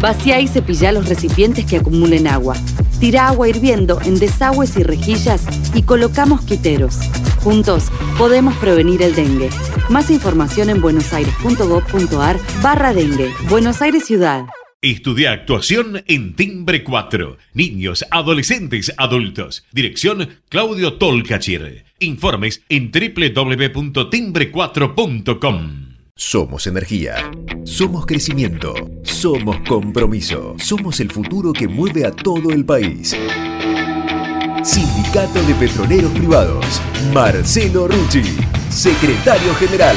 Vacía y cepilla los recipientes que acumulen agua. Tira agua hirviendo en desagües y rejillas y coloca mosquiteros. Juntos podemos prevenir el dengue. Más información en buenosaires.gov.ar barra dengue. Buenos Aires Ciudad. Estudia actuación en Timbre 4. Niños, adolescentes, adultos. Dirección Claudio Tolcachir. Informes en www.timbre4.com. Somos energía. Somos crecimiento. Somos compromiso. Somos el futuro que mueve a todo el país. Sindicato de Petroleros Privados. Marcelo Rucci, secretario general.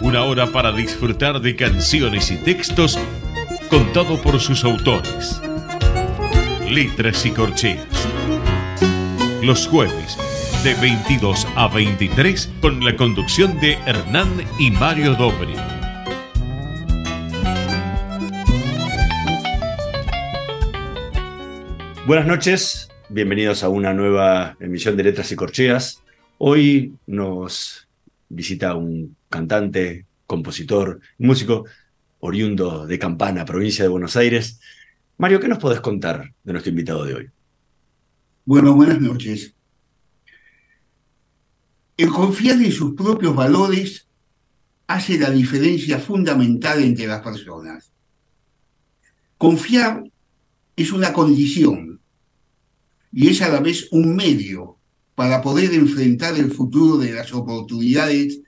una hora para disfrutar de canciones y textos contado por sus autores. Letras y corcheas. Los jueves de 22 a 23 con la conducción de Hernán y Mario Dobri. Buenas noches, bienvenidos a una nueva emisión de Letras y Corcheas. Hoy nos visita un cantante, compositor, músico, oriundo de Campana, provincia de Buenos Aires. Mario, ¿qué nos podés contar de nuestro invitado de hoy? Bueno, buenas noches. El confiar en sus propios valores hace la diferencia fundamental entre las personas. Confiar es una condición y es a la vez un medio para poder enfrentar el futuro de las oportunidades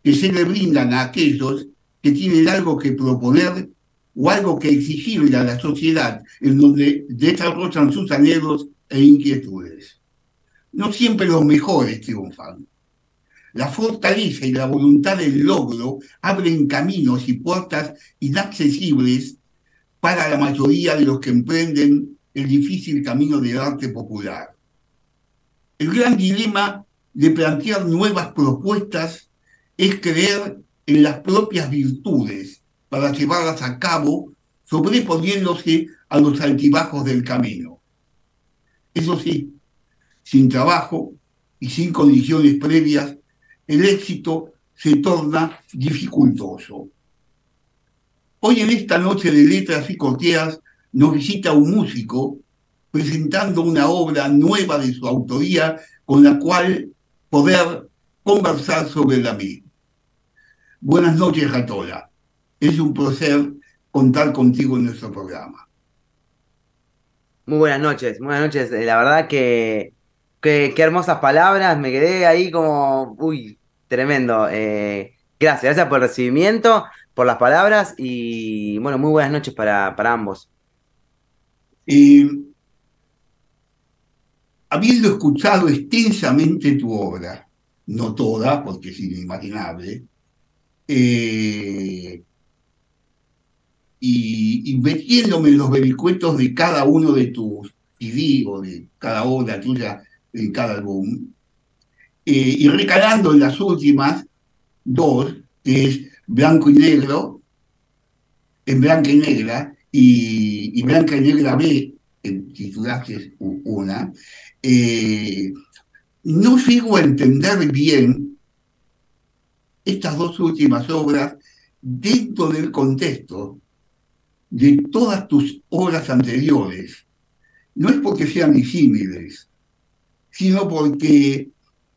que se le brindan a aquellos que tienen algo que proponer o algo que exigirle a la sociedad en donde desarrollan sus anhelos e inquietudes. No siempre los mejores triunfan. La fortaleza y la voluntad del logro abren caminos y puertas inaccesibles para la mayoría de los que emprenden el difícil camino del arte popular. El gran dilema de plantear nuevas propuestas es creer en las propias virtudes para llevarlas a cabo, sobreponiéndose a los altibajos del camino. Eso sí, sin trabajo y sin condiciones previas, el éxito se torna dificultoso. Hoy en esta noche de letras y corteas nos visita un músico presentando una obra nueva de su autoría con la cual poder conversar sobre la misma. Buenas noches, Gatola. Es un placer contar contigo en nuestro programa. Muy buenas noches, buenas noches. Eh, la verdad que, qué hermosas palabras. Me quedé ahí como, uy, tremendo. Eh, gracias, gracias por el recibimiento, por las palabras y bueno, muy buenas noches para, para ambos. Y habiendo escuchado extensamente tu obra, no toda, porque es inimaginable, eh, y, metiéndome en los vericuetos de cada uno de tus CD o de cada obra tuya en cada álbum, eh, y recalando en las últimas dos, que es Blanco y Negro, en Blanca y Negra, y, Blanca y Negra B, en titulaste una, eh, no llego a entender bien estas dos últimas obras dentro del contexto de todas tus obras anteriores. No es porque sean disímiles, sino porque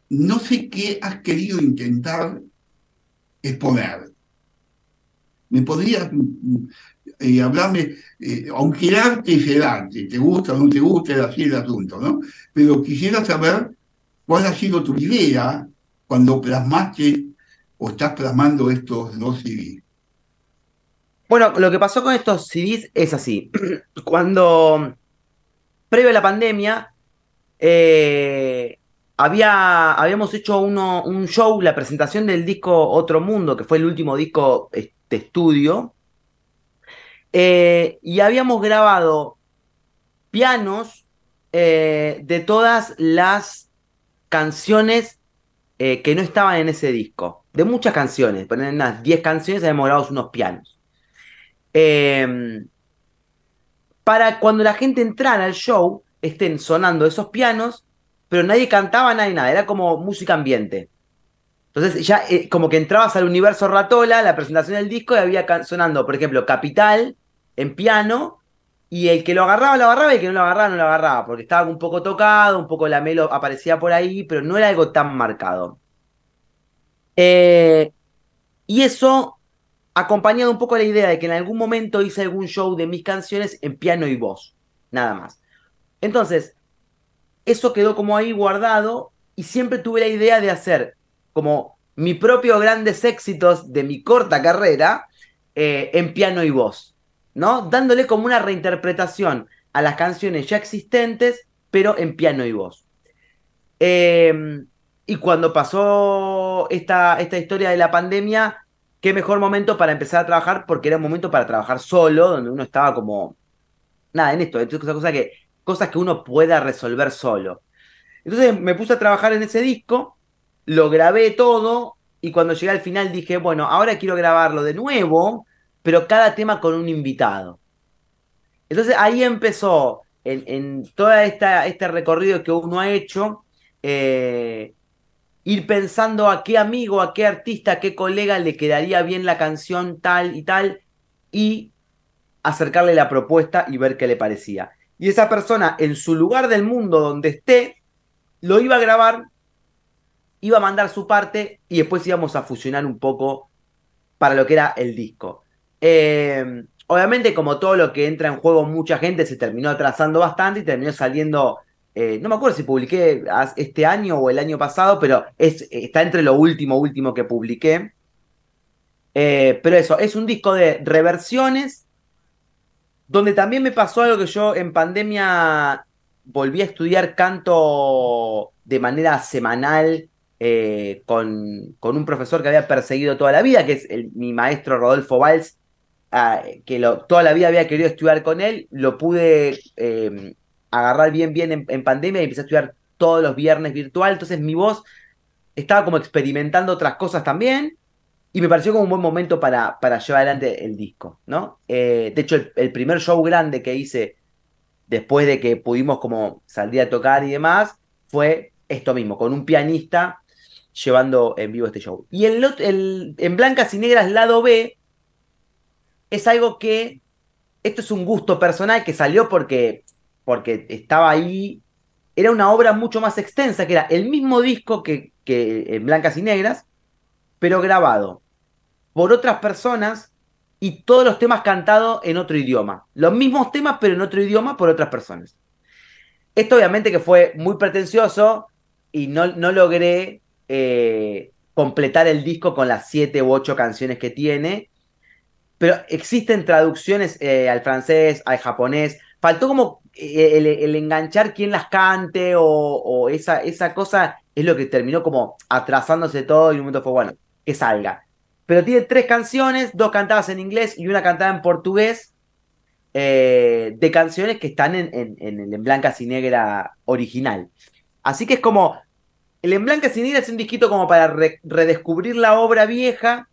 no sé qué has querido intentar exponer. ¿Me podrías eh, hablarme, eh, aunque el arte es el arte, te gusta o no te gusta, es así el asunto, ¿no? Pero quisiera saber cuál ha sido tu idea cuando plasmaste o estás plasmando estos dos CDs? Bueno, lo que pasó con estos CDs es así. Cuando, previo a la pandemia, eh, había, habíamos hecho uno, un show, la presentación del disco Otro Mundo, que fue el último disco de estudio. Eh, y habíamos grabado pianos eh, de todas las canciones eh, que no estaban en ese disco. De muchas canciones, ponen unas 10 canciones, habíamos grabado unos pianos. Em, para cuando la gente entrara al show, estén sonando esos pianos, pero nadie cantaba, nadie nada, era como música ambiente. Entonces ya como que entrabas al universo Ratola, la presentación del disco, y había sonando, por ejemplo, Capital en piano, y el que lo agarraba, lo agarraba, y el que no lo agarraba, no lo agarraba, porque estaba un poco tocado, un poco la melo aparecía por ahí, pero no era algo tan marcado. Eh, y eso acompañado un poco la idea de que en algún momento hice algún show de mis canciones en piano y voz, nada más. Entonces, eso quedó como ahí guardado y siempre tuve la idea de hacer como mi propio grandes éxitos de mi corta carrera eh, en piano y voz, ¿no? Dándole como una reinterpretación a las canciones ya existentes, pero en piano y voz. Em, y cuando pasó esta, esta historia de la pandemia, qué mejor momento para empezar a trabajar, porque era un momento para trabajar solo, donde uno estaba como, nada, en esto, entonces cosas que, cosas que uno pueda resolver solo. Entonces me puse a trabajar en ese disco, lo grabé todo, y cuando llegué al final dije, bueno, ahora quiero grabarlo de nuevo, pero cada tema con un invitado. Entonces ahí empezó, en, en todo este recorrido que uno ha hecho, eh, ir pensando a qué amigo, a qué artista, a qué colega le quedaría bien la canción tal y tal, y acercarle la propuesta y ver qué le parecía. Y esa persona, en su lugar del mundo donde esté, lo iba a grabar, iba a mandar su parte y después íbamos a fusionar un poco para lo que era el disco. Eh, obviamente, como todo lo que entra en juego, mucha gente se terminó atrasando bastante y terminó saliendo eh, no me acuerdo si publiqué este año o el año pasado, pero es, está entre lo último, último que publiqué. Eh, pero eso, es un disco de reversiones, donde también me pasó algo que yo en pandemia volví a estudiar canto de manera semanal con, con, un profesor que había perseguido toda la vida, que es mi maestro Rodolfo Valls, que lo, toda la vida había querido estudiar con él, lo pude agarrar bien, bien en, pandemia y empecé a estudiar todos los viernes virtual. Entonces mi voz estaba como experimentando otras cosas también. Y me pareció como un buen momento para, para llevar adelante el disco, ¿no? Eh, de hecho, el, primer show grande que hice después de que pudimos como salir a tocar y demás, fue esto mismo, con un pianista llevando en vivo este show. Y el, el, en Blancas y Negras lado B es algo que, esto es un gusto personal que salió porque porque estaba ahí, era una obra mucho más extensa, que era el mismo disco que, que en Blancas y Negras, pero grabado por otras personas y todos los temas cantados en otro idioma. Los mismos temas, pero en otro idioma por otras personas. Esto obviamente que fue muy pretencioso y no, no logré eh, completar el disco con las siete u ocho canciones que tiene, pero existen traducciones eh, al francés, al japonés. Faltó como eh, el, enganchar quién las cante o, esa, esa cosa es lo que terminó como atrasándose todo y en un momento fue, bueno, que salga. Pero tiene tres canciones, dos cantadas en inglés y una cantada en portugués, eh, de canciones que están en, en, el en Blancas y Negra original. Así que es como, el en Blancas y Negras es un disquito como para redescubrir la obra vieja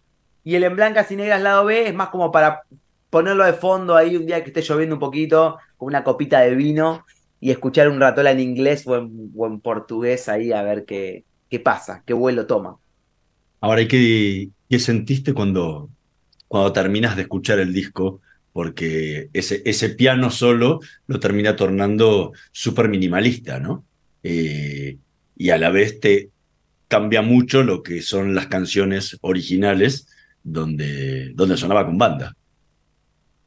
y el en Blancas y Negras lado B es más como para ponerlo de fondo ahí un día que esté lloviendo un poquito, con una copita de vino y escuchar un ratola en inglés o en, portugués ahí a ver qué, qué pasa, qué vuelo toma. Ahora, ¿qué, qué sentiste cuando, cuando terminas de escuchar el disco? Porque ese, ese piano solo lo termina tornando súper minimalista, ¿no? Eh, y a la vez te cambia mucho lo que son las canciones originales donde, donde sonaba con banda.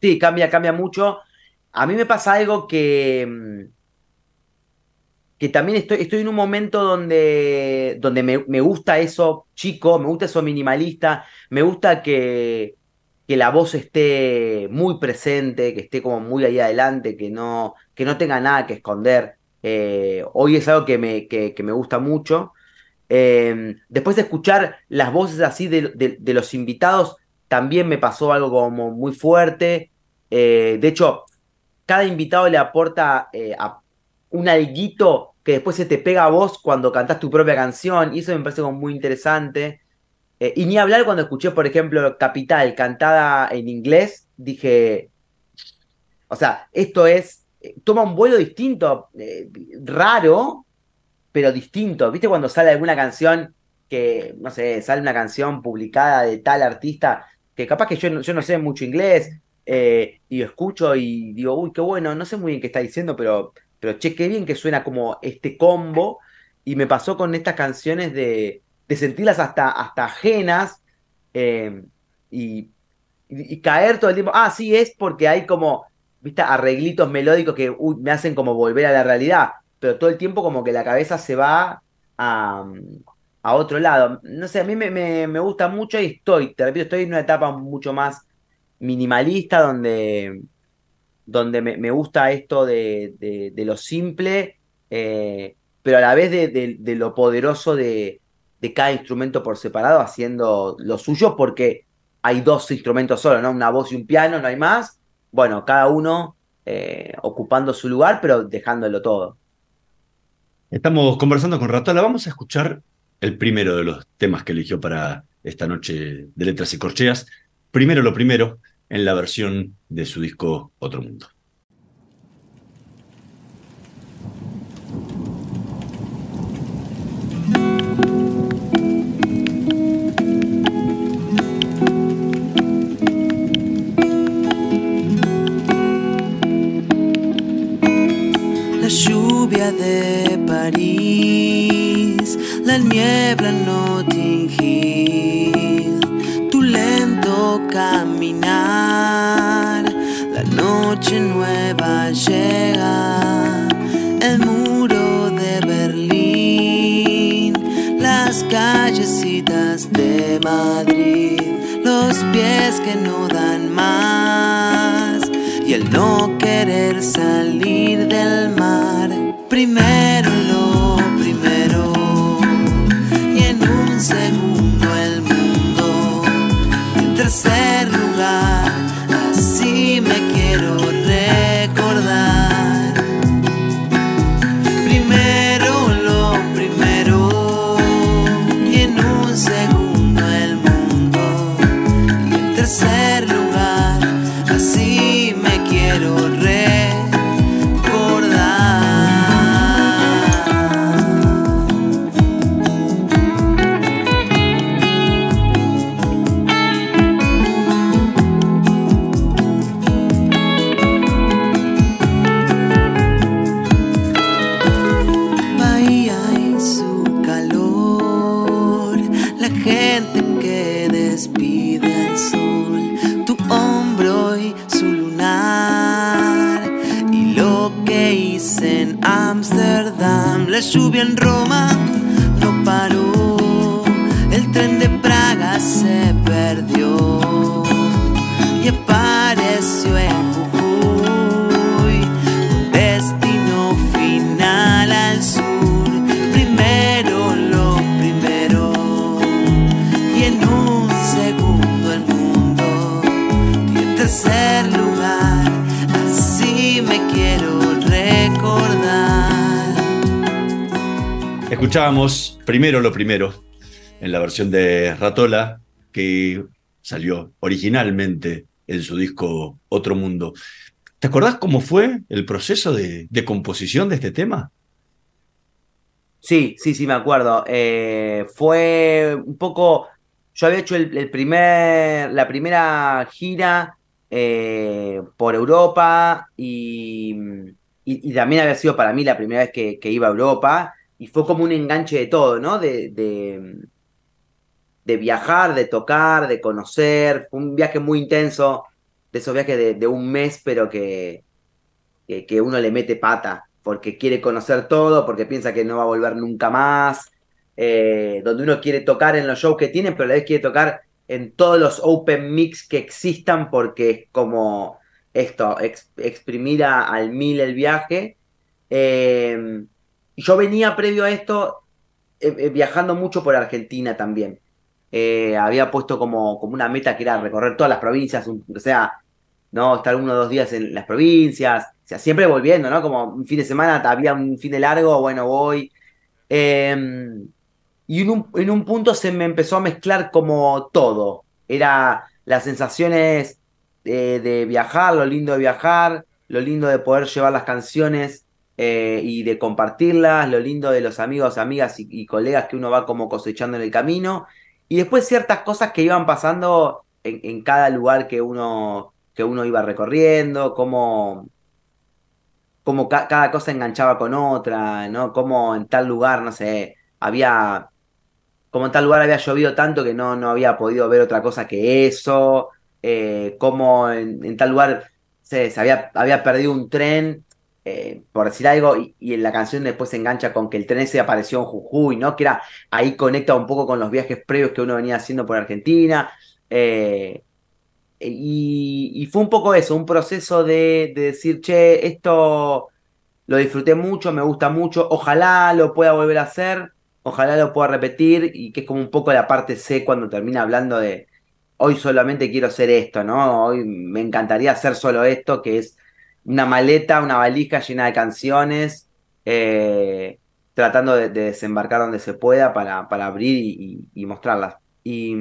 Sí, cambia, cambia mucho. A mí me pasa algo que, mm, que también estoy, estoy en un momento donde, donde me, gusta eso chico, me gusta eso minimalista, me gusta que, que la voz esté muy presente, que esté como muy ahí adelante, que no, que no tenga nada que esconder. Eh, hoy es algo que me, que, me gusta mucho. Em, después de escuchar las voces así de, los invitados, también me pasó algo como muy fuerte. Eh, de hecho, cada invitado le aporta eh, un alguito que después se te pega a vos cuando cantás tu propia canción, y eso me parece como muy interesante. Eh, y ni hablar cuando escuché, por ejemplo, Capital cantada en inglés, dije, o sea, esto es, toma un vuelo distinto, raro, pero distinto. ¿Viste cuando sale alguna canción que, no sé, sale una canción publicada de tal artista que capaz que yo, yo no sé mucho inglés eh, y escucho y digo, uy, qué bueno, no sé muy bien qué está diciendo, pero, pero che, qué bien que suena como este combo. Y me pasó con estas canciones de, de sentirlas hasta, hasta ajenas eh, y, y, caer todo el tiempo. Ah, sí, es porque hay como, viste, arreglitos melódicos que me hacen como volver a la realidad, pero todo el tiempo como que la cabeza se va a a otro lado. No sé, a mí me, me, gusta mucho y estoy, te repito, estoy en una etapa mucho más minimalista donde, donde me, gusta esto de, de, lo simple, eh, pero a la vez de, lo poderoso de, cada instrumento por separado haciendo lo suyo, porque hay dos instrumentos solo, ¿no? Una voz y un piano, no hay más. Bueno, cada uno eh, ocupando su lugar, pero dejándolo todo. Estamos conversando con Ratola. Vamos a escuchar el primero de los temas que eligió para esta noche de letras y corcheas. Primero lo primero, en la versión de su disco Otro Mundo. Lluvia de París la niebla no tingir tu lento caminar. La noche nueva llega, el muro de Berlín, las callecitas de Madrid, los pies que no dan más y el no querer salir del mar. Primero lo primero lo primero en la versión de Ratola que salió originalmente en su disco Otro Mundo. ¿Te acordás cómo fue el proceso de, composición de este tema? Sí, sí, sí, me acuerdo. Eh, fue un poco. Yo había hecho el, primer, la primera gira eh, por Europa y, también había sido para mí la primera vez que iba a Europa y fue como un enganche de todo, ¿no? De, de, viajar, de tocar, de conocer. Fue un viaje muy intenso, de esos viajes de, un mes, pero que, que, uno le mete pata, porque quiere conocer todo, porque piensa que no va a volver nunca más. Eh, donde uno quiere tocar en los shows que tienen, pero a la vez quiere tocar en todos los open mix que existan, porque es como esto, exprimir al mil el viaje. Eh, yo venía previo a esto eh, eh, viajando mucho por Argentina también. eh, había puesto como, como una meta que era recorrer todas las provincias, o sea, ¿no? Estar uno o dos días en las provincias, o sea, siempre volviendo, ¿no? Como un fin de semana, había un fin de largo, bueno, voy. Em, y en un, en un punto se me empezó a mezclar como todo. Era las sensaciones de, viajar, lo lindo de viajar, lo lindo de poder llevar las canciones eh, y de compartirlas, lo lindo de los amigos, amigas y, colegas que uno va como cosechando en el camino. Y después ciertas cosas que iban pasando en, cada lugar que uno, que uno iba recorriendo, como como cada cosa enganchaba con otra, ¿no? Como en tal lugar, no sé, había, como en tal lugar había llovido tanto que no, no había podido ver otra cosa que eso, eh, como en, tal lugar se, había, había perdido un tren, eh, por decir algo, y, en la canción después se engancha con que el tren se apareció en Jujuy, ¿no? Que era, ahí conecta un poco con los viajes previos que uno venía haciendo por Argentina. Eh, y, fue un poco eso, un proceso de, decir, che, esto lo disfruté mucho, me gusta mucho, ojalá lo pueda volver a hacer, ojalá lo pueda repetir, y que es como un poco la parte C cuando termina hablando de, hoy solamente quiero hacer esto, ¿no? Hoy me encantaría hacer solo esto, que es una maleta, una valija llena de canciones, eh, tratando de, desembarcar donde se pueda para, para abrir y, mostrarlas. Y,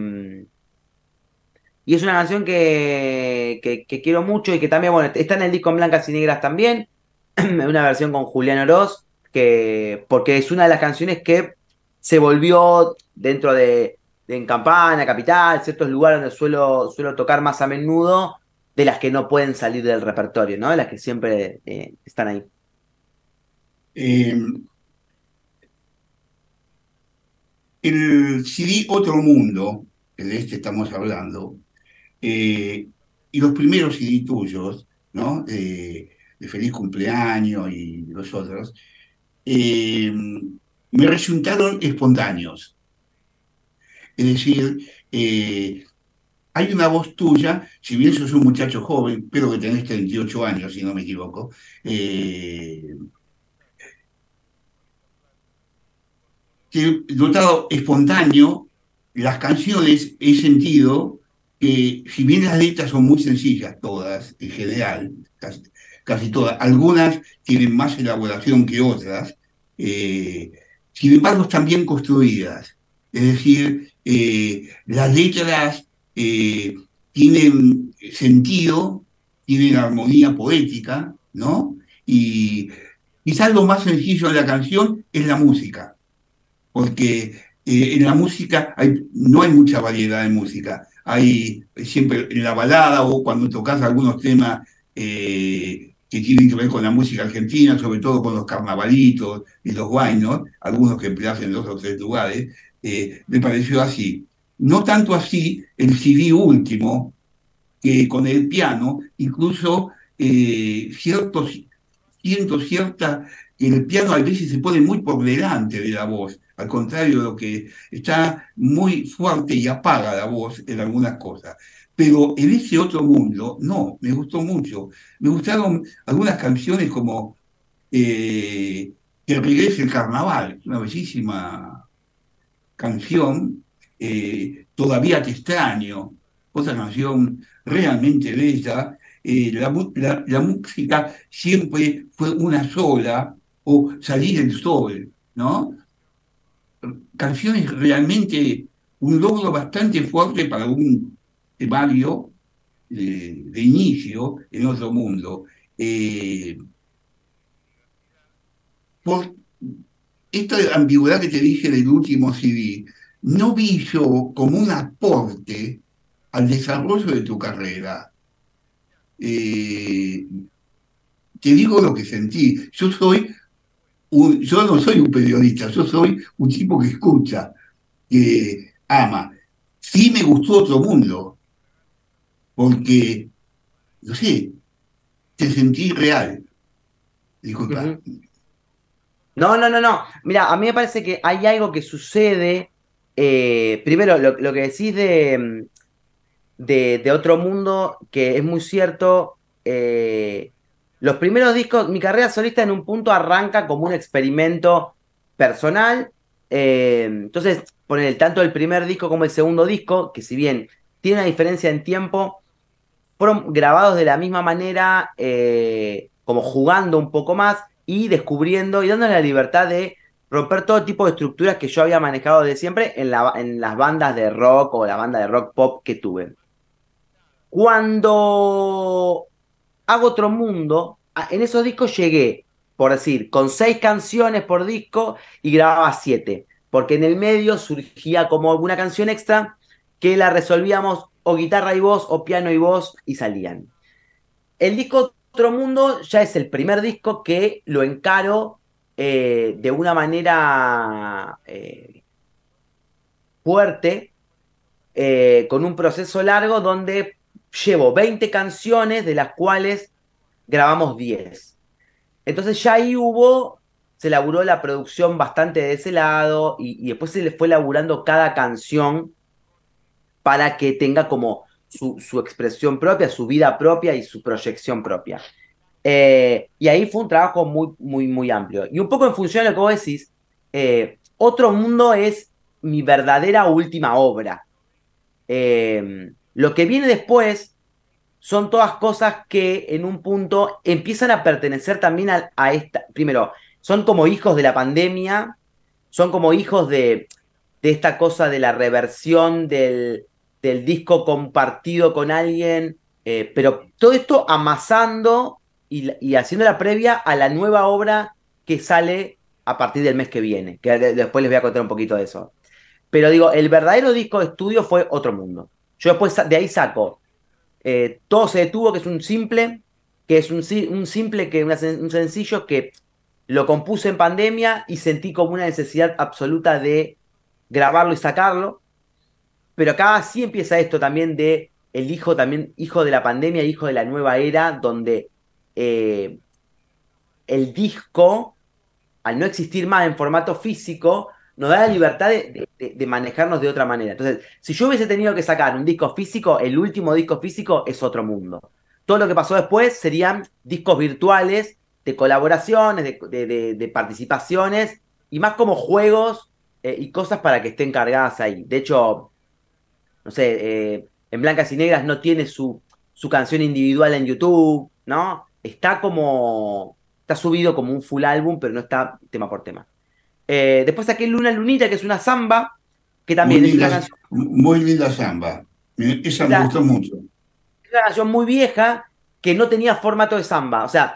y, es una canción que, que, quiero mucho y que también, bueno, está en el disco en Blancas y Negras también, una versión con Julián Oroz, que, porque es una de las canciones que se volvió dentro de, en Campana, Capital, ciertos lugares donde suelo, suelo tocar más a menudo, de las que no pueden salir del repertorio, ¿no? De las que siempre eh, están ahí. Em, el CD Otro Mundo, el de este estamos hablando, eh, y los primeros CD tuyos, ¿no? de Feliz Cumpleaños y los otros, em, me resultaron espontáneos. Es decir, eh, hay una voz tuya, si bien sos un muchacho joven, pero que tenés 38 años, si no me equivoco, eh, que notado espontáneo, las canciones he sentido que, si bien las letras son muy sencillas, todas, en general, casi, todas, algunas tienen más elaboración que otras, eh, sin embargo están bien construidas. Es decir, eh, las letras eh, tienen sentido, tienen armonía poética, ¿no? Y quizás lo más sencillo de la canción es la música, porque eh, en la música no hay mucha variedad de música. Hay siempre en la balada o cuando tocas algunos temas que tienen que ver con la música argentina, sobre todo con los carnavalitos y los guainos, algunos que empleas en dos o tres lugares, eh, me pareció así. No tanto así el CD último, que con el piano, incluso eh, cierto, siento cierta que el piano a veces se pone muy por delante de la voz, al contrario de lo que está muy fuerte y apaga la voz en algunas cosas. Pero en ese otro mundo, no, me gustó mucho. Me gustaron algunas canciones como eh, Que regrese el carnaval, una bellísima canción, eh, Todavía te extraño, otra canción realmente bella. Eh, la, la, música siempre fue una sola, o Salir el Sol, ¿no? Canciones realmente, un logro bastante fuerte para un temario de, inicio en otro mundo. Eh, por, esta ambigüedad que te dije del último CD, no vi yo como un aporte al desarrollo de tu carrera. Eh, te digo lo que sentí. Yo soy yo no soy un periodista, yo soy un tipo que escucha, que ama. Sí me gustó otro mundo, porque, no sé, te sentí real. Disculpa. No, no, no, no. Mira, a mí me parece que hay algo que sucede. Eh, primero, lo, que decís de, de, Otro Mundo, que es muy cierto. Eh, los primeros discos, mi carrera solista en un punto arranca como un experimento personal, Eh, entonces, poner tanto el primer disco como el segundo disco, que si bien tiene una diferencia en tiempo, fueron grabados de la misma manera, eh, como jugando un poco más y descubriendo y dándole la libertad de romper todo tipo de estructuras que yo había manejado de siempre en, en las bandas de rock o la banda de rock pop que tuve. Cuando hago otro mundo, en esos discos llegué, por decir, con seis canciones por disco y grababa siete, porque en el medio surgía como alguna canción extra que la resolvíamos o guitarra y voz o piano y voz y salían. El disco Otro Mundo ya es el primer disco que lo encaro eh, de una manera eh, fuerte, eh, con un proceso largo donde llevo 20 canciones, de las cuales grabamos 10. Entonces ya ahí hubo, se laburó la producción bastante de ese lado y, después se le fue laburando cada canción para que tenga como su, expresión propia, su vida propia y su proyección propia. Eh, y ahí fue un trabajo muy, muy, muy amplio. Y un poco en función de lo que vos decís, eh, Otro Mundo es mi verdadera última obra. Eh, lo que viene después son todas cosas que en un punto empiezan a pertenecer también a, esta. Primero, son como hijos de la pandemia, son como hijos de, de esta cosa de la reversión del, del disco compartido con alguien, eh, pero todo esto amasando y, y, haciendo la previa a la nueva obra que sale a partir del mes que viene, que después les voy a contar un poquito de eso. Pero digo, el verdadero disco de estudio fue Otro Mundo. Yo después de ahí saco eh, Todo se detuvo, que es un simple, que es un, un simple, que un sencillo que lo compuse en pandemia y sentí como una necesidad absoluta de grabarlo y sacarlo. Pero acá sí empieza esto también de el hijo también, hijo de la pandemia, hijo de la nueva era, donde eh, el disco, al no existir más en formato físico, nos da la libertad de, manejarnos de otra manera. Entonces, si yo hubiese tenido que sacar un disco físico, el último disco físico es otro mundo. Todo lo que pasó después serían discos virtuales de colaboraciones, de, participaciones y más como juegos eh, y cosas para que estén cargadas ahí. De hecho, no sé, eh, en Blancas y Negras no tiene su, su canción individual en YouTube, ¿no? Está como, está subido como un full álbum, pero no está tema por tema. Eh, después saqué Luna Lunita, que es una samba, que también es una canción. Muy linda samba. Esa me gustó mucho. Es una canción muy vieja que no tenía formato de samba. O sea,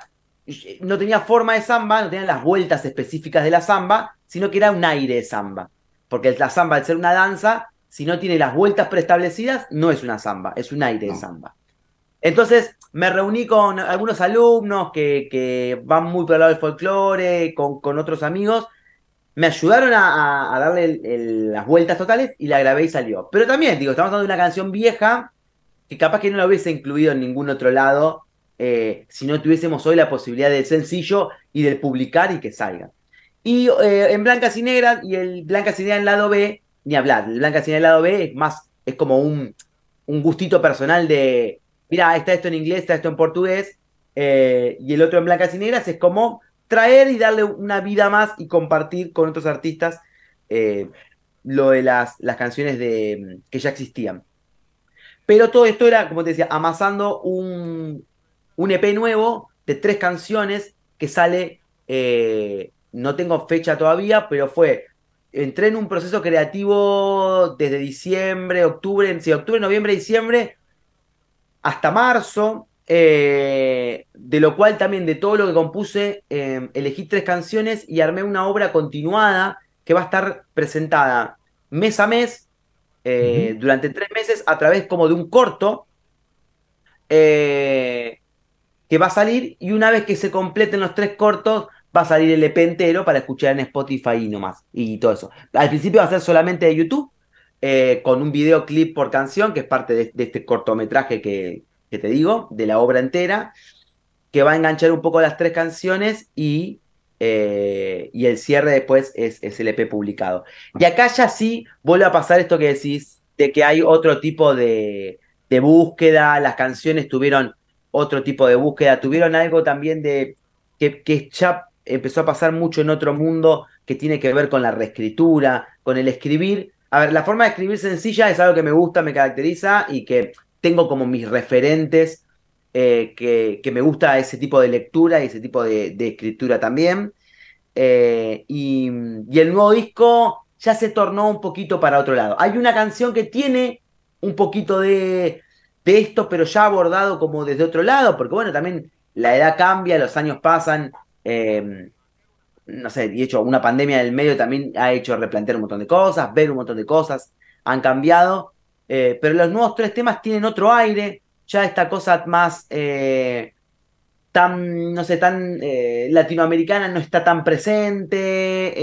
no tenía forma de samba, no tenía las vueltas específicas de la samba, sino que era un aire de samba. Porque la samba, al ser una danza, si no tiene las vueltas preestablecidas, no es una samba, es un aire de samba. Entonces me reuní con algunos alumnos que, van muy por el lado del folclore, con, otros amigos, me ayudaron a, darle las vueltas totales y la grabé y salió. Pero también, digo, estamos hablando de una canción vieja que capaz que no la hubiese incluido en ningún otro lado eh, si no tuviésemos hoy la posibilidad del sencillo y del publicar y que salga. Y eh, en Blancas y Negras y el Blancas y Negras en lado B, ni hablar. El Blancas y Negras en lado B es más, es como un gustito personal de, mira, está esto en inglés, está esto en portugués, eh, y el otro en Blancas y Negras es como traer y darle una vida más y compartir con otros artistas eh, lo de las, las canciones de, que ya existían. Pero todo esto era, como te decía, amasando un, un EP nuevo de tres canciones que sale, eh, no tengo fecha todavía, pero fue, entré en un proceso creativo desde diciembre, octubre, sí, octubre, noviembre, diciembre, hasta marzo, eh, de lo cual también de todo lo que compuse, eh, elegí tres canciones y armé una obra continuada que va a estar presentada mes a mes, eh, durante tres meses, a través como de un corto que va a salir y una vez que se completen los tres cortos, va a salir el EP entero para escuchar en Spotify y no más, y todo eso. Al principio va a ser solamente de YouTube, con un videoclip por canción, que es parte de este cortometraje que, te digo, de la obra entera, que va a enganchar un poco las tres canciones y, eh, y el cierre después es, el EP publicado. Y acá ya sí vuelve a pasar esto que decís, de que hay otro tipo de, de búsqueda, las canciones tuvieron otro tipo de búsqueda, tuvieron algo también de que, que ya empezó a pasar mucho en otro mundo que tiene que ver con la reescritura, con el escribir. A ver, la forma de escribir sencilla es algo que me gusta, me caracteriza y que tengo como mis referentes, eh, que, que, me gusta ese tipo de lectura y ese tipo de, escritura también. Eh, y, y el nuevo disco ya se tornó un poquito para otro lado. Hay una canción que tiene un poquito de, de esto, pero ya abordado como desde otro lado, porque bueno, también la edad cambia, los años pasan, eh, no sé, y hecho una pandemia del medio también ha hecho replantear un montón de cosas, ver un montón de cosas, han cambiado, eh, pero los nuevos tres temas tienen otro aire, ya esta cosa más eh, tan, no sé, tan eh, latinoamericana no está tan presente,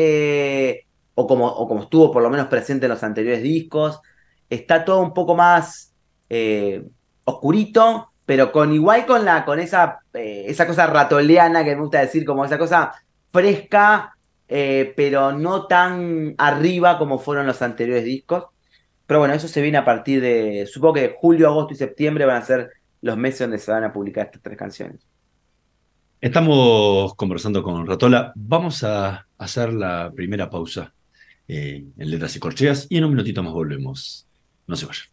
o, como, o como estuvo por lo menos presente en los anteriores discos, está todo un poco más oscurito, pero con igual con la con esa esa cosa ratoleana que me gusta decir como esa cosa fresca eh, pero no tan arriba como fueron los anteriores discos pero bueno eso se viene a partir de supongo que julio agosto y septiembre van a ser los meses donde se van a publicar estas tres canciones Estamos conversando con Ratola. Vamos a hacer la primera pausa eh, en Letras y Corcheas y en un minutito más volvemos. No se vayan.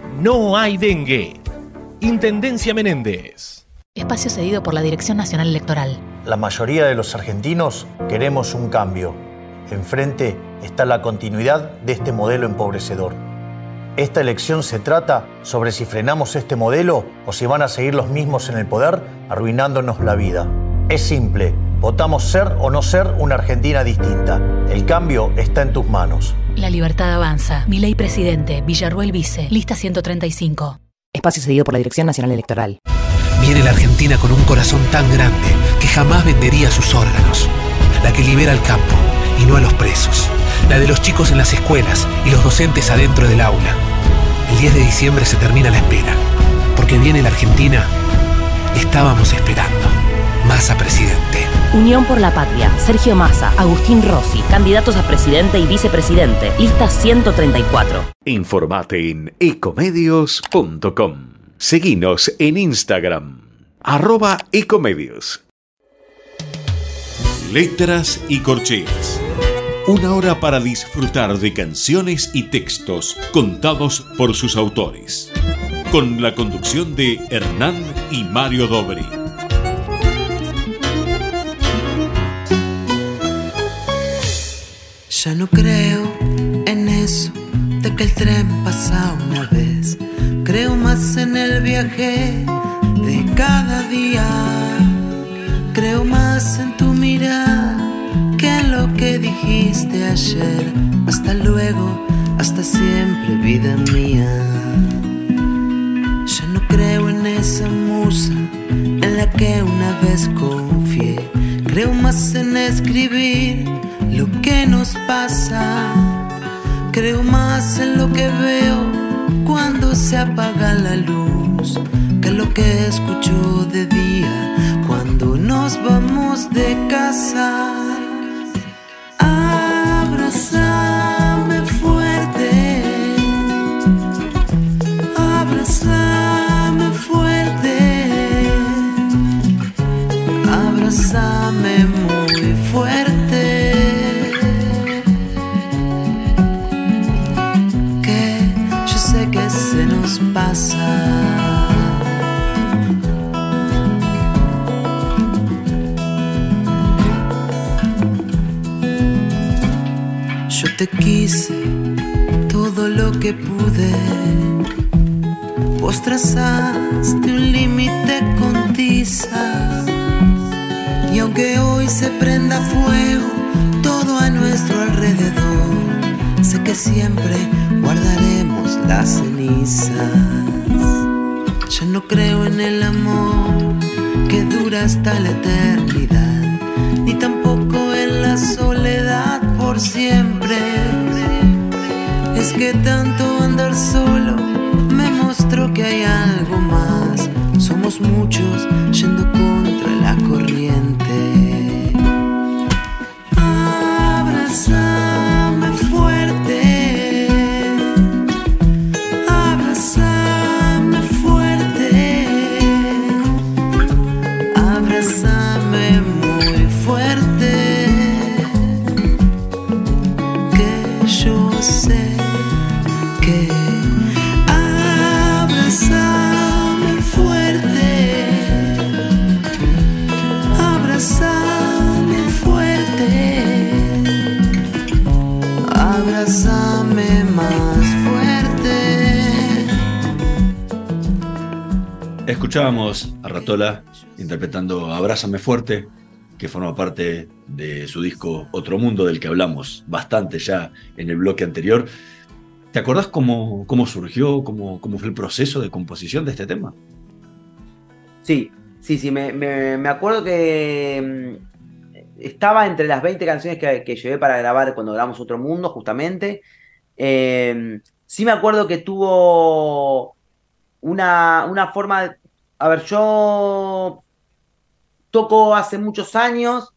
no hay dengue. Intendencia Menéndez. Espacio cedido por la Dirección Nacional Electoral. La mayoría de los argentinos queremos un cambio. Enfrente está la continuidad de este modelo empobrecedor. Esta elección se trata sobre si frenamos este modelo o si van a seguir los mismos en el poder arruinándonos la vida. Es simple, votamos ser o no ser una Argentina distinta. El cambio está en tus manos. La libertad avanza. Mi ley presidente, Villarruel Vice, lista 135. Espacio cedido por la Dirección Nacional Electoral. Viene la Argentina con un corazón tan grande que jamás vendería sus órganos. La que libera al campo y no a los presos. La de los chicos en las escuelas y los docentes adentro del aula. El 10 de diciembre se termina la espera. Porque viene la Argentina. Estábamos esperando. Massa presidente. Unión por la Patria, Sergio Massa, Agustín Rossi, candidatos a presidente y vicepresidente, lista 134. Informate en ecomedios.com. Seguinos en Instagram, arroba ecomedios. Letras y corcheas. Una hora para disfrutar de canciones y textos contados por sus autores. Con la conducción de Hernán y Mario Dobri. Ya no creo en eso de que el tren pasa una vez. Creo más en el viaje de cada día. Creo más en tu mirada que en lo que dijiste ayer. Hasta luego, hasta siempre, vida mía. Ya no creo en esa musa en la que una vez confié. Creo más en escribir lo que nos pasa. Creo más en lo que veo cuando se apaga la luz que lo que escucho de día cuando nos vamos de casa. Abrázame te quise todo lo que pude. Vos trazaste un límite con tiza. Y aunque hoy se prenda fuego todo a nuestro alrededor, sé que siempre guardaremos las cenizas. Yo no creo en el amor que dura hasta la eternidad, por siempre. Es que tanto andar solo me mostró que hay algo más. Somos muchos yendo contra la corriente. Escuchábamos a Ratola interpretando Abrázame Fuerte, que forma parte de su disco Otro Mundo, del que hablamos bastante ya en el bloque anterior. ¿Te acordás cómo, cómo surgió, cómo, cómo fue el proceso de composición de este tema? Sí, sí, sí, me, me- me acuerdo que mm, estaba entre las 20 canciones que, que llevé para grabar cuando grabamos Otro Mundo, justamente. Eh, sí me acuerdo que tuvo una, una forma... A ver, yo toco hace muchos años,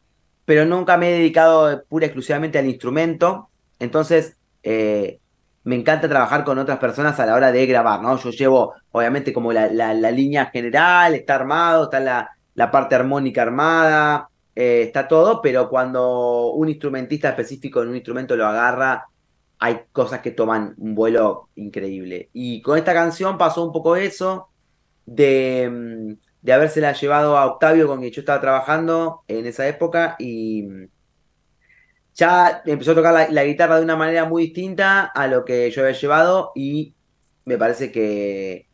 pero nunca me he dedicado pura y exclusivamente al instrumento. Entonces, eh, me encanta trabajar con otras personas a la hora de grabar, ¿no? Yo llevo, obviamente, como la, la- la línea general, está armado, está la, la parte armónica armada, eh, está todo, pero cuando un instrumentista específico en un instrumento lo agarra, hay cosas que toman un vuelo increíble. Y con esta canción pasó un poco eso, de, mm, de habérsela llevado a Octavio con quien yo estaba trabajando en esa época y mm, ya empezó a tocar la, guitarra de una manera muy distinta a lo que yo había llevado y me parece que,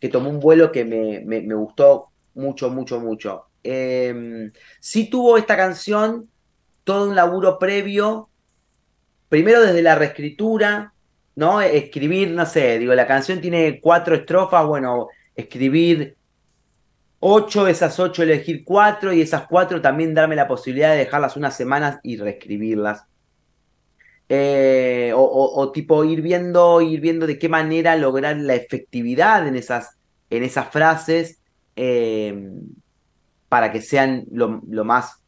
que tomó un vuelo que me, me- me gustó mucho, mucho, mucho. Eh, sí tuvo esta canción todo un laburo previo, primero desde la reescritura, ¿no? Escribir, no sé, digo, la canción tiene cuatro estrofas, bueno, escribir ocho, esas ocho elegir cuatro y esas cuatro también darme la posibilidad de dejarlas unas semanas y reescribirlas. Eh, o, tipo ir viendo, ir viendo de qué manera lograr la efectividad en esas, en esas frases eh, para que sean lo, lo más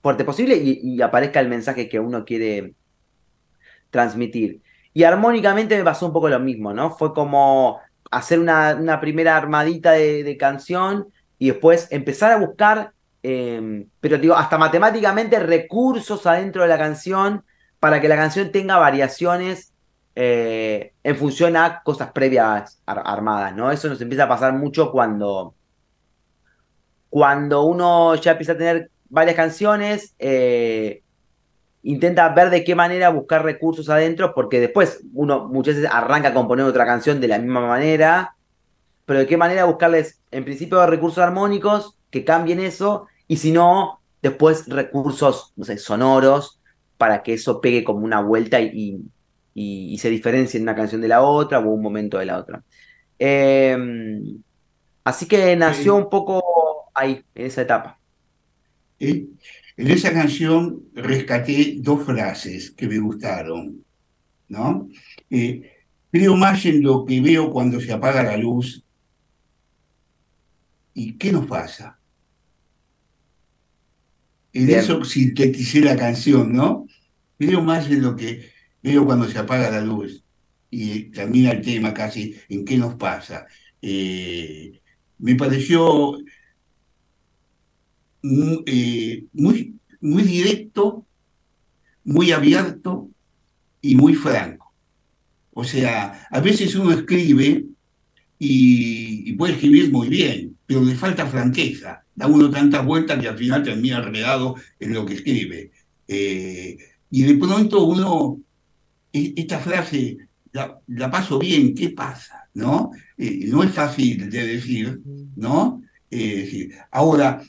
fuerte posible y, y aparezca el mensaje que uno quiere transmitir. Y armónicamente me pasó un poco lo mismo, ¿no? Fue como hacer una, una primera armadita de, de canción y después empezar a buscar, eh, pero digo, hasta matemáticamente recursos adentro de la canción para que la canción tenga variaciones eh, en función a cosas previas ar- armadas, ¿no? Eso nos empieza a pasar mucho cuando, cuando uno ya empieza a tener varias canciones, eh, intenta ver de qué manera buscar recursos adentro, porque después uno muchas veces arranca a componer otra canción de la misma manera, pero de qué manera buscarles, en principio, recursos armónicos que cambien eso, y si no, después recursos, no sé, sonoros, para que eso pegue como una vuelta y, y- y- y se diferencie en una canción de la otra o un momento de la otra. Eh, así que nació un poco ahí, en esa etapa. En esa canción rescaté dos frases que me gustaron, ¿no? Eh, creo más en lo que veo cuando se apaga la luz. ¿Y qué nos pasa? En Bien. eso sinteticé la canción, ¿no? Creo más en lo que veo cuando se apaga la luz. Y termina el tema casi en qué nos pasa. Eh, me pareció eh, muy, muy directo, muy abierto y muy franco. O sea, a veces uno escribe y, puede escribir muy bien, pero le falta franqueza. Da uno tantas vueltas que al final termina enredado en lo que escribe. Eh, y de pronto uno, e- esta frase, la, la paso bien, ¿qué pasa? ¿No? Eh, no es fácil de decir, ¿no? Ahora,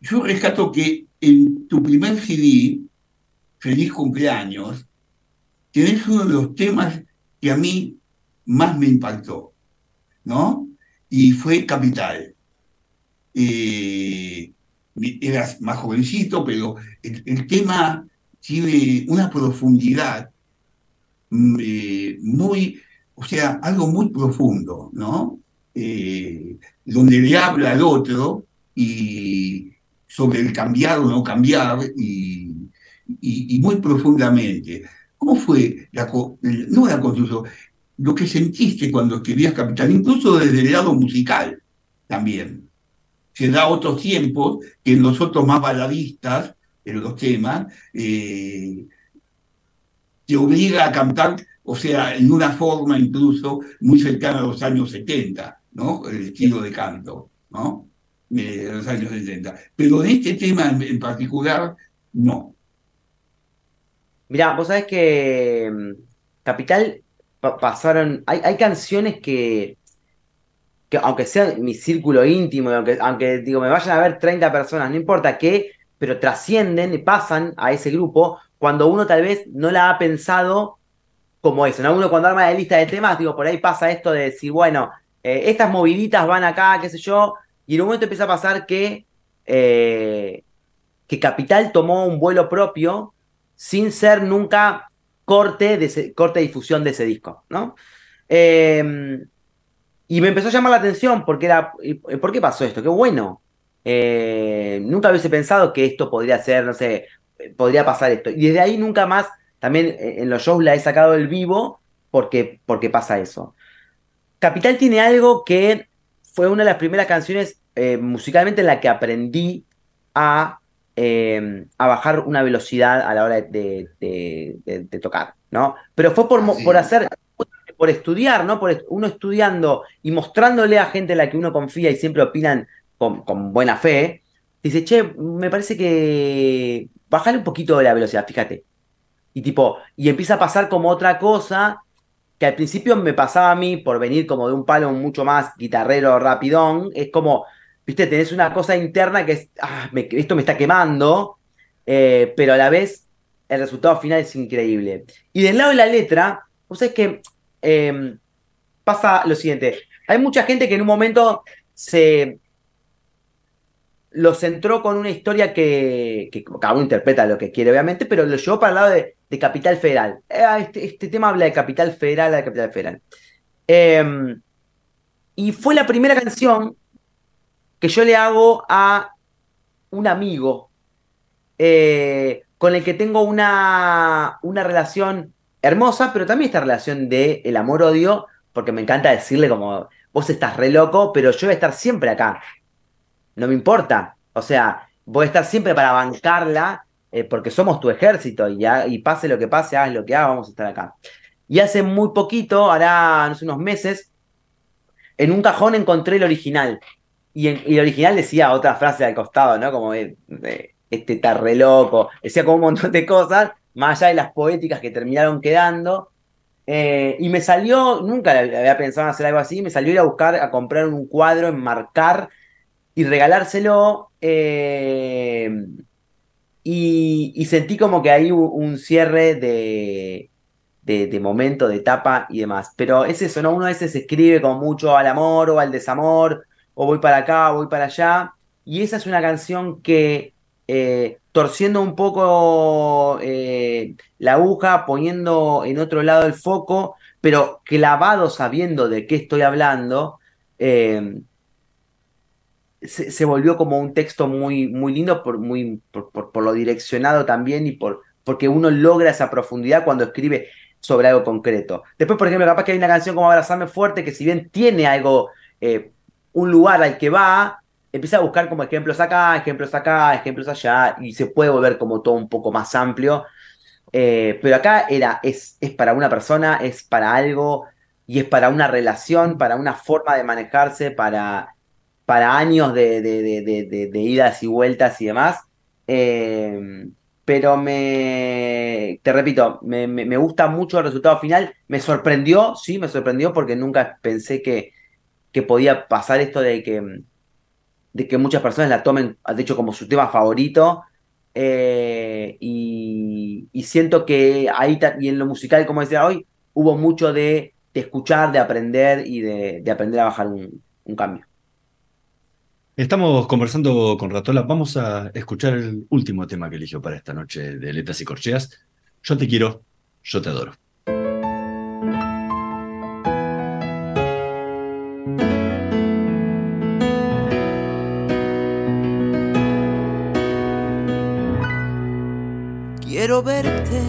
yo rescato que en tu primer CD, Feliz cumpleaños, tenés uno de los temas que a mí más me impactó, ¿no? Y fue Capital. Eh, eras más jovencito, pero el, tema tiene una profundidad mm, eh, muy, o sea, algo muy profundo, ¿no? Eh, donde le habla al otro y sobre el cambiar o no cambiar y, y- muy profundamente. ¿Cómo fue la, no la construcción, lo que sentiste cuando escribías Capital, incluso desde el lado musical también? Se da otros tiempos que en los otros más baladistas, en los temas, eh, te obliga a cantar, o sea, en una forma incluso muy cercana a los años 70, ¿no? El estilo de canto, ¿no? De los años 70. Pero en este tema en, particular, no. Mirá, vos sabés que mm, Capital pa- pasaron. Hay, hay canciones que, que, aunque sea mi círculo íntimo, aunque, aunque digo, me vayan a ver 30 personas, no importa qué, pero trascienden y pasan a ese grupo cuando uno tal vez no la ha pensado como eso, ¿no? Uno cuando arma la lista de temas, digo, por ahí pasa esto de decir, bueno, eh, estas moviditas van acá, qué sé yo, y en un momento empieza a pasar que, eh, que Capital tomó un vuelo propio sin ser nunca corte de, corte difusión de ese disco, ¿no? Eh, y me empezó a llamar la atención porque era, ¿y ¿por qué pasó esto? Qué bueno. Eh, nunca hubiese pensado que esto podría ser, no sé, podría pasar esto. Y desde ahí nunca más, también en los shows la he sacado del vivo porque, porque pasa eso. Capital tiene algo que fue una de las primeras canciones eh, musicalmente en la que aprendí a, eh, a bajar una velocidad a la hora de, de- de- de tocar, ¿no? Pero fue por, por hacer, por estudiar, ¿no? Por uno estudiando y mostrándole a gente en la que uno confía y siempre opinan con, con buena fe, dice, che, me parece que bájale un poquito de la velocidad, fíjate. Y tipo, y empieza a pasar como otra cosa que al principio me pasaba a mí por venir como de un palo mucho más guitarrero rapidón, es como, viste, tenés una cosa interna que es, ah, esto me está quemando, eh, pero a la vez el resultado final es increíble. Y del lado de la letra, vos sabés que eh, pasa lo siguiente, hay mucha gente que en un momento se lo centró con una historia que, que cada uno interpreta lo que quiere, obviamente, pero lo llevó para el lado de, Capital Federal. Eh, este, este tema habla de Capital Federal, de Capital Federal. Eh, y fue la primera canción que yo le hago a un amigo eh, con el que tengo una, una relación hermosa, pero también esta relación de el amor-odio, porque me encanta decirle como, vos estás re loco, pero yo voy a estar siempre acá no me importa. O sea, voy a estar siempre para bancarla, eh, porque somos tu ejército y, y pase lo que pase, hagas lo que hagas, vamos a estar acá. Y hace muy poquito, hará no sé, unos meses, en un cajón encontré el original. Y, el original decía otra frase al costado, ¿no? Como este está re loco. Decía como un montón de cosas, más allá de las poéticas que terminaron quedando. Eh, y me salió, nunca había pensado en hacer algo así, me salió ir a buscar, a comprar un cuadro, enmarcar y regalárselo. eh, y, sentí como que hay un, cierre de, de, de momento, de etapa y demás. Pero es eso, ¿no? Uno a veces escribe como mucho al amor o al desamor, o voy para acá, o voy para allá. Y esa es una canción que, eh, torciendo un poco eh, la aguja, poniendo en otro lado el foco, pero clavado sabiendo de qué estoy hablando, eh, se, volvió como un texto muy, muy lindo por, muy, por, por- lo direccionado también y por, porque uno logra esa profundidad cuando escribe sobre algo concreto. Después, por ejemplo, capaz que hay una canción como Abrazarme Fuerte que si bien tiene algo, un lugar al que va, empieza a buscar como ejemplos acá, ejemplos acá, ejemplos allá, y se puede volver como todo un poco más amplio. Eh, pero acá era, es, es para una persona, es para algo, y es para una relación, para una forma de manejarse, para, para años de, de- idas y vueltas y demás. Eh, pero me, te repito, me- me gusta mucho el resultado final. Me sorprendió, sí, me sorprendió porque nunca pensé que, que podía pasar esto de que, de que muchas personas la tomen, de hecho, como su tema favorito. Eh, y, y siento que ahí, y en lo musical, como decía hoy, hubo mucho de, de escuchar, de aprender y de, de aprender a bajar un, un cambio. Estamos conversando con Ratola. Vamos a escuchar el último tema que eligió para esta noche de Letras y Corcheas. Yo te quiero, yo te adoro. Verte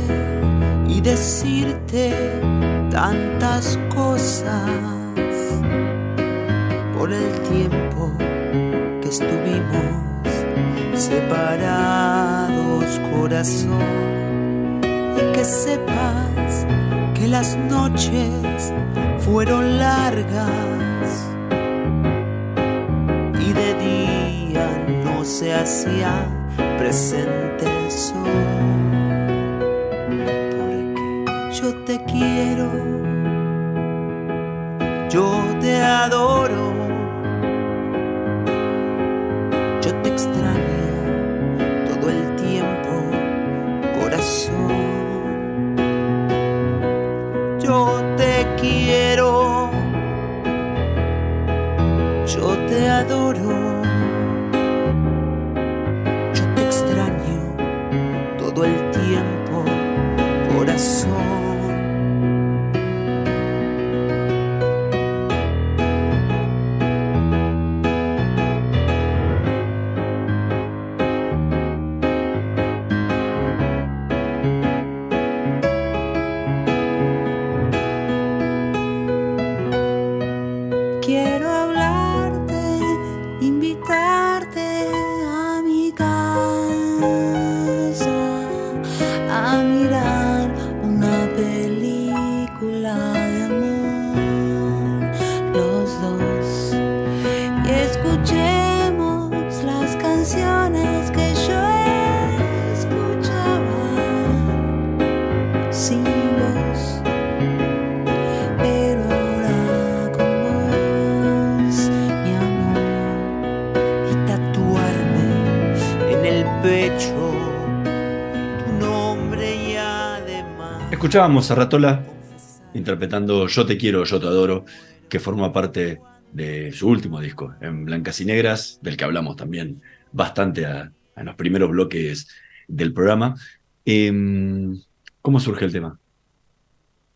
y decirte tantas cosas por el tiempo que estuvimos separados, corazón. Y que sepas que las noches fueron largas y de día no se hacía presente el sol. Te quiero, los dos, y escuchemos las canciones que yo escuchaba sin voz. Pero ahora con mi amor, y tatuarme en el pecho tu nombre y además. Escuchábamos a Ratola interpretando Yo te quiero, yo te adoro, que forma parte de su último disco, en Blancas y Negras, del que hablamos también bastante a- en los primeros bloques del programa. Em, ¿Cómo surge el tema?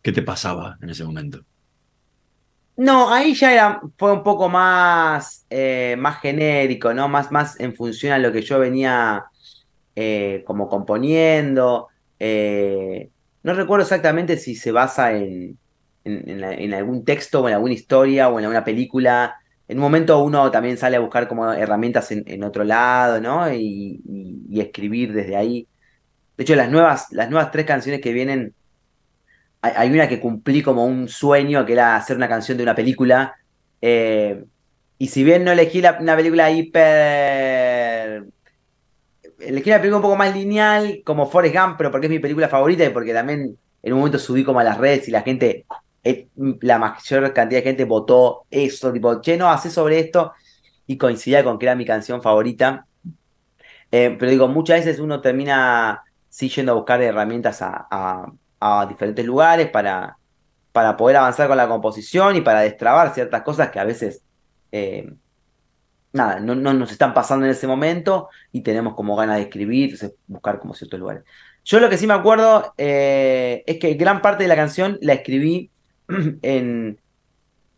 ¿Qué te pasaba en ese momento? No, ahí ya era, fue un poco más, eh, más genérico, ¿no? Más, más en función a lo que yo venía eh, como componiendo. eh, no recuerdo exactamente si se basa en, en, algún texto o en alguna historia o en alguna película. En un momento uno también sale a buscar como herramientas en, otro lado, ¿no? Y, escribir desde ahí. De hecho, las nuevas, las nuevas tres canciones que vienen hay, una que cumplí como un sueño, que era hacer una canción de una película. eh, y si bien no elegí la- una película hiper... Elegí una película un poco más lineal, como Forrest Gump, pero porque es mi película favorita y porque también en un momento subí como a las redes y la gente, la mayor cantidad de gente votó eso, tipo, che, no, hacé sobre esto. Y coincidía con que era mi canción favorita. Eh, pero digo, muchas veces uno termina sí yendo a buscar herramientas a, diferentes lugares para, para poder avanzar con la composición y para destrabar ciertas cosas que a veces eh, nada, no, no nos están pasando en ese momento y tenemos como ganas de escribir, buscar como ciertos lugares. Yo lo que sí me acuerdo eh, es que gran parte de la canción la escribí en,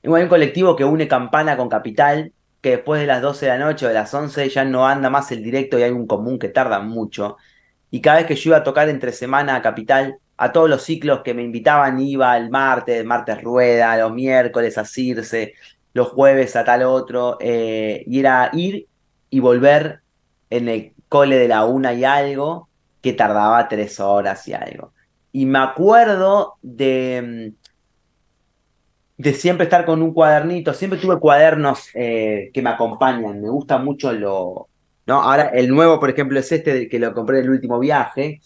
un colectivo que une Campana con Capital, que después de las 12 de la noche o de las 11 ya no anda más el directo y hay un común que tarda mucho. Y cada vez que yo iba a tocar entre semana a Capital, a todos los ciclos que me invitaban iba el martes, martes rueda, los miércoles a Circe, los jueves a tal otro, eh, y era ir y volver en el cole de la una y algo, que tardaba tres horas y algo. Y me acuerdo de, de siempre estar con un cuadernito, siempre tuve cuadernos eh, que me acompañan, me gusta mucho lo... ¿no? Ahora el nuevo, por ejemplo, es este que lo compré en el último viaje,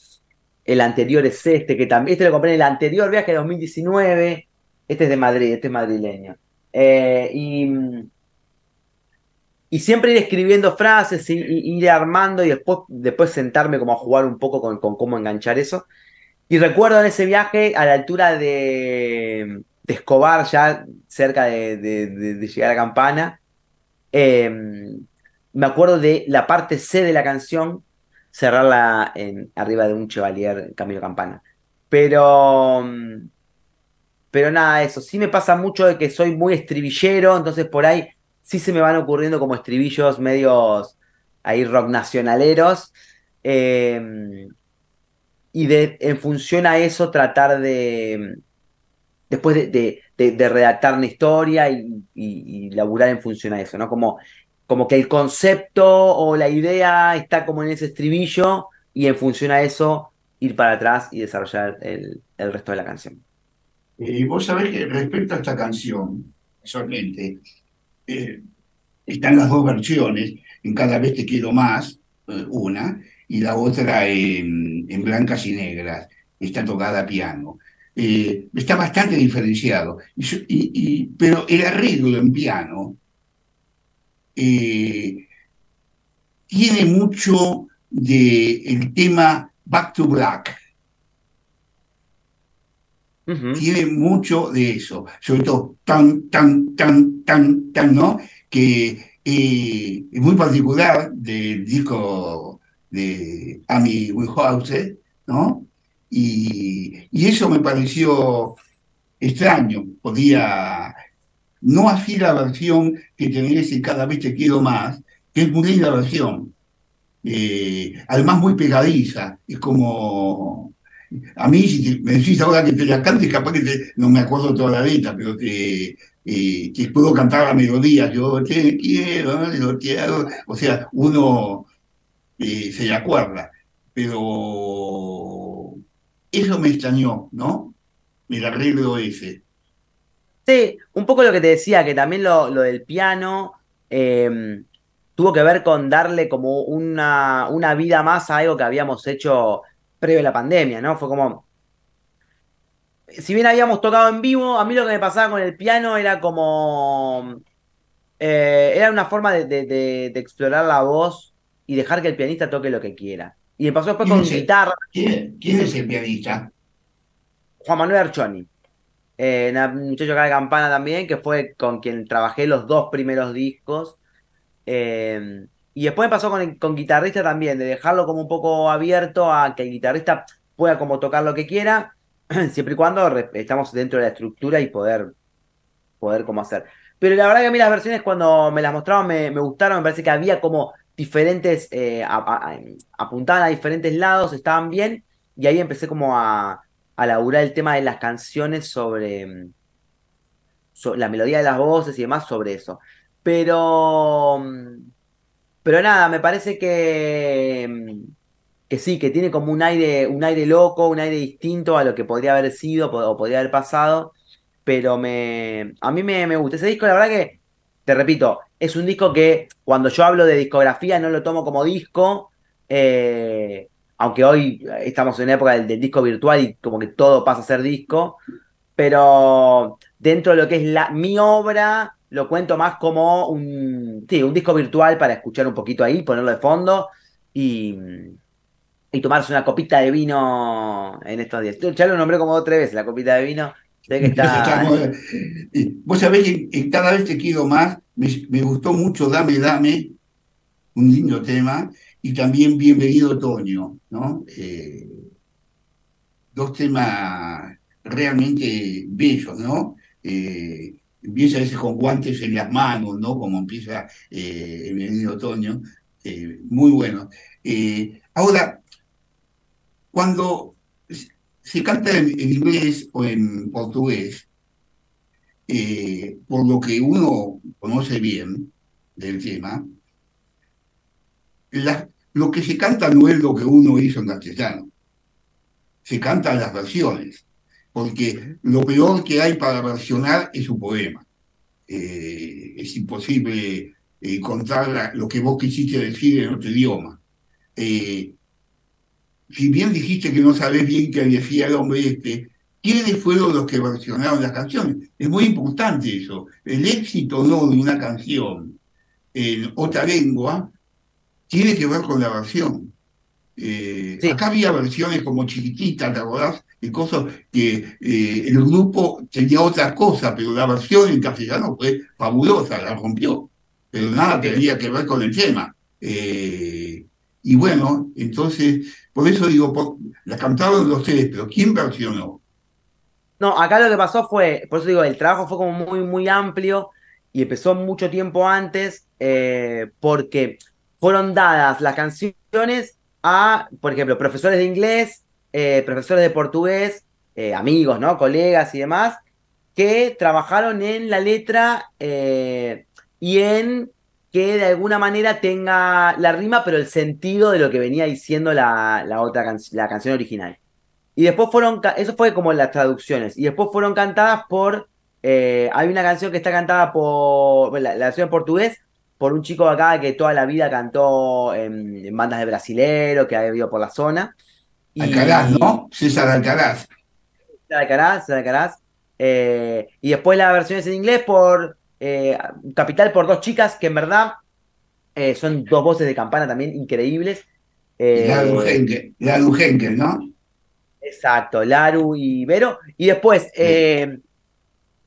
el anterior es este, que también, este lo compré en el anterior viaje de 2019, este es de Madrid, este es madrileño. Eh, y, y siempre ir escribiendo frases, y, ir armando y después, después sentarme como a jugar un poco con, con cómo enganchar eso. Y recuerdo en ese viaje a la altura de, Escobar, ya cerca de, llegar a Campana, eh, me acuerdo de la parte C de la canción, cerrarla en, arriba de un Chevalier Camilo Campana. Pero, mm, pero nada, eso. Sí me pasa mucho de que soy muy estribillero, entonces por ahí sí se me van ocurriendo como estribillos medios ahí rock nacionaleros. eh, y en función a eso tratar de, después de, redactar una historia y, laburar en función a eso, ¿no? Como, que el concepto o la idea está como en ese estribillo y en función a eso ir para atrás y desarrollar el, resto de la canción. Y vos sabés que respecto a esta canción, solamente, eh, están las dos versiones, en Cada vez te quiero más, eh, una, y la otra en, en blancas y negras, está tocada a piano. Eh, está bastante diferenciado, y pero el arreglo en piano eh, tiene mucho del tema Back to Black. Tiene mucho de eso, sobre todo tan, tan, tan, tan, tan, ¿no? Que eh, es muy particular del disco de Amy Winehouse, ¿no? Y, y eso me pareció extraño, podía, no así la versión que tenés en Cada vez te quiero más, que es muy linda versión, eh, además muy pegadiza, es como, a mí si me decís ahora que te la cantes, capaz que no me acuerdo toda la letra, pero te, eh, puedo cantar la melodía, yo te quiero, te hago, o sea, uno eh, se le acuerda, pero eso me extrañó, ¿no? El arreglo ese. Sí, un poco lo que te decía, que también lo, del piano eh, tuvo que ver con darle como una, una vida más a algo que habíamos hecho previo a la pandemia, ¿no? Fue como, si bien habíamos tocado en vivo, a mí lo que me pasaba con el piano era como, eh, era una forma de explorar la voz y dejar que el pianista toque lo que quiera. Y me pasó después ¿Quién con guitarra. ¿Quién, quién es el pianista? Juan Manuel Archoni. Eh, un muchacho acá de Campana también, que fue con quien trabajé los dos primeros discos. Eh, y después me pasó con, con guitarrista también, de dejarlo como un poco abierto a que el guitarrista pueda como tocar lo que quiera, siempre y cuando estamos dentro de la estructura y poder, poder como hacer. Pero la verdad que a mí las versiones cuando me las mostraban me, me gustaron, me parece que había como diferentes, eh, apuntaban a diferentes lados, estaban bien, y ahí empecé como a, a laburar el tema de las canciones sobre, mm, so- la melodía de las voces y demás sobre eso. Pero, mm, pero nada, me parece que, mm, que sí, que tiene como un aire, un aire loco, un aire distinto a lo que podría haber sido o podría haber pasado. Pero me, a mí me, me gusta. Ese disco, la verdad que, te repito, es un disco que cuando yo hablo de discografía no lo tomo como disco. eh, aunque hoy estamos en una época del, disco virtual y como que todo pasa a ser disco. Pero dentro de lo que es la, mi obra, lo cuento más como un, sí, un disco virtual para escuchar un poquito ahí, ponerlo de fondo y, y tomarse una copita de vino en estos días. Ya lo nombré como tres veces, la copita de vino. Vos sabés que Cada vez te quiero más, me, me gustó mucho Dame, Dame, un lindo tema, y también Bienvenido Otoño, ¿no? Eh, dos temas realmente bellos, ¿no? Eh, empieza a veces con guantes en las manos, ¿no? Como empieza eh, Bienvenido Otoño, muy bueno. Ahora, cuando se canta en, en inglés o en portugués, eh, por lo que uno conoce bien del tema, la- lo que se canta no es lo que uno hizo en castellano. Se cantan las versiones. Por porque lo peor que hay para versionar es un poema. Eh, es imposible eh, contar la- lo que vos quisiste decir en otro idioma. Eh, si bien dijiste que no sabés bien qué decía el hombre este, ¿quiénes fueron los que versionaron las canciones? Es muy importante eso. El éxito no de una canción en otra lengua tiene que ver con la versión. Eh, Acá había versiones como chiquititas, ¿te acordás? De cosas que eh, el grupo tenía otra cosa, pero la versión en castellano fue fabulosa, la rompió. Pero nada tenía que ver con el tema. Eh, y bueno, entonces, por eso digo, por- la cantaron los tres, pero ¿quién versionó? No, acá lo que pasó fue, por eso digo, el trabajo fue como muy, muy amplio y empezó mucho tiempo antes eh, porque fueron dadas las canciones a, por ejemplo, profesores de inglés, eh, profesores de portugués, eh, amigos, ¿no? Colegas y demás, que trabajaron en la letra y en que de alguna manera tenga la rima, pero el sentido de lo que venía diciendo la, la otra can- la canción original. Y después fueron, eso fue como las traducciones. Y después fueron cantadas por, eh, hay una canción que está cantada por, la, la versión en portugués, por un chico acá que toda la vida cantó en, en bandas de brasilero, que había vivido por la zona. Y- Alcaraz, ¿no? César Alcaraz. César Alcaraz, César Alcaraz. Eh, y después la versión es en inglés por eh, Capital por dos chicas que en verdad eh, son dos voces de campana también increíbles. Eh, Laru Henkel, Laru Henkel, ¿no? Exacto, Laru y Vero. Y después,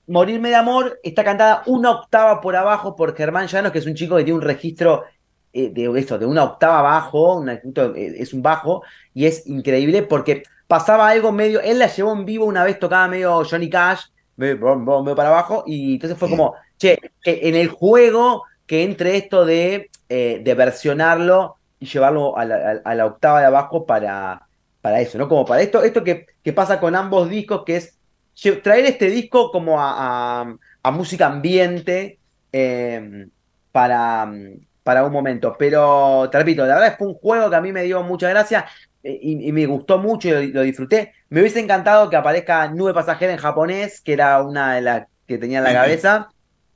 Morirme de Amor está cantada una octava por abajo por Germán Llanos, que es un chico que tiene un registro de eso, de una octava abajo, una- es un bajo, y es increíble porque pasaba algo medio, él la llevó en vivo una vez, tocaba medio Johnny Cash, medio, medio para abajo, y entonces fue como, che, que en el juego que entre esto de, eh, de versionarlo y llevarlo a la, a- a la octava de abajo para, para eso, ¿no? Como para esto, esto que, que pasa con ambos discos, que es traer este disco como a, a- a música ambiente eh, para, para un momento. Pero te repito, la verdad es que fue un juego que a mí me dio mucha gracia eh, y, y me gustó mucho y lo, lo disfruté. Me hubiese encantado que aparezca Nube Pasajera en japonés, que era una de las que tenía en la cabeza.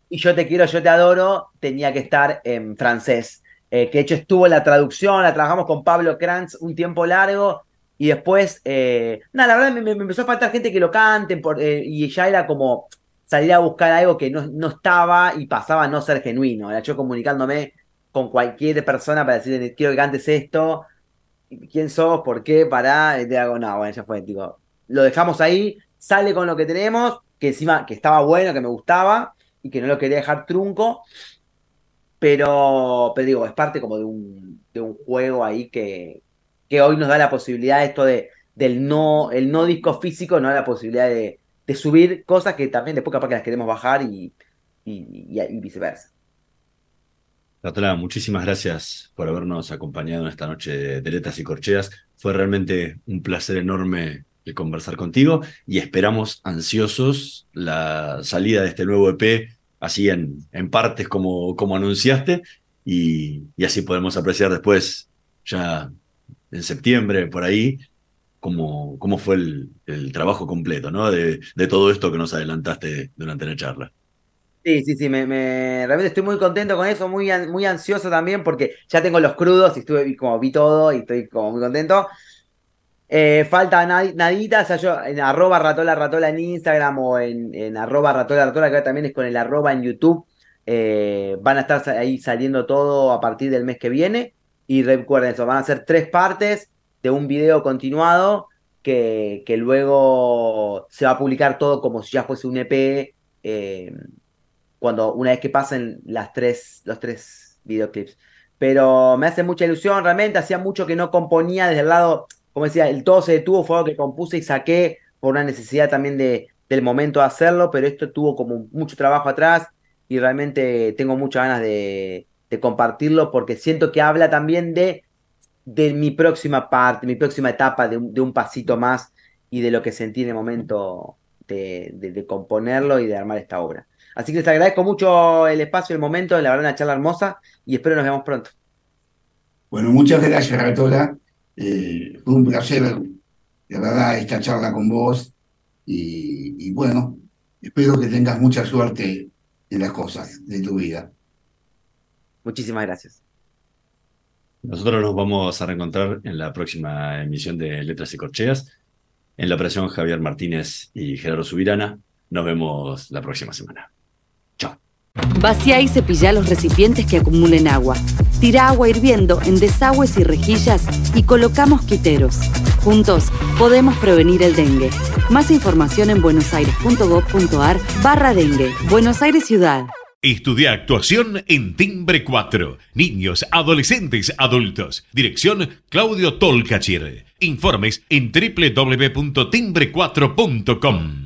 Y Yo te quiero, yo te adoro, tenía que estar en francés. Eh, que de hecho estuvo en la traducción, la trabajamos con Pablo Kranz un tiempo largo. Y después, eh, nada, la verdad me, empezó a faltar gente que lo cante por, eh, y ya era como salir a buscar algo que no, no estaba y pasaba a no ser genuino. Era yo comunicándome con cualquier persona para decirle, quiero que cantes esto, quién sos, por qué, para, y te hago, no, bueno, ya fue, lo dejamos ahí, sale con lo que tenemos, que encima que estaba bueno, que me gustaba y que no lo quería dejar trunco, pero, pero digo, es parte como de un, de un juego ahí que, que hoy nos da la posibilidad esto de, del no, el no disco físico, nos da la posibilidad de, de subir cosas que también después capaz que las queremos bajar y, y, y- viceversa. Natalia, muchísimas gracias por habernos acompañado en esta noche de Letras y Corcheas. Fue realmente un placer enorme el conversar contigo y esperamos ansiosos la salida de este nuevo EP, así en, en partes como, como anunciaste, y, y así podemos apreciar después, ya en septiembre, por ahí, cómo, cómo fue el, el trabajo completo, ¿no? De, de todo esto que nos adelantaste durante la charla. Sí, sí, sí, me, me- realmente estoy muy contento con eso, muy, muy ansioso también porque ya tengo los crudos y estuve como vi todo y estoy como muy contento. Eh, falta nad- nadita, o sea, yo en arroba ratola ratola en Instagram o en, en arroba ratola ratola, que también es con el arroba en YouTube, eh, van a estar ahí saliendo todo a partir del mes que viene. Y recuerden eso, van a ser tres partes de un video continuado que, que luego se va a publicar todo como si ya fuese un EP. eh, cuando una vez que pasen las tres, los tres videoclips. Pero me hace mucha ilusión, realmente hacía mucho que no componía desde el lado, como decía, el todo se detuvo, fue algo que compuse y saqué por una necesidad también de, del momento de hacerlo, pero esto tuvo como mucho trabajo atrás y realmente tengo muchas ganas de, compartirlo porque siento que habla también de, mi próxima parte, mi próxima etapa, de un, pasito más y de lo que sentí en el momento de componerlo y de armar esta obra. Así que les agradezco mucho el espacio, el momento, la verdad, una charla hermosa y espero nos vemos pronto. Bueno, muchas gracias, Ratola. Eh, fue un placer, de verdad, esta charla con vos. Y, y bueno, espero que tengas mucha suerte en las cosas de tu vida. Muchísimas gracias. Nosotros nos vamos a reencontrar en la próxima emisión de Letras y Corcheas. En la operación Javier Martínez y Gerardo Subirana. Nos vemos la próxima semana. Chao. Vacía y cepilla los recipientes que acumulen agua. Tira agua hirviendo en desagües y rejillas y colocamos quiteros. Juntos podemos prevenir el dengue. Más información en buenosaires.gov.ar barra dengue. Buenos Aires Ciudad. Estudia actuación en Timbre 4. Niños, adolescentes, adultos. Dirección Claudio Tolcachir. Informes en www.timbre4.com.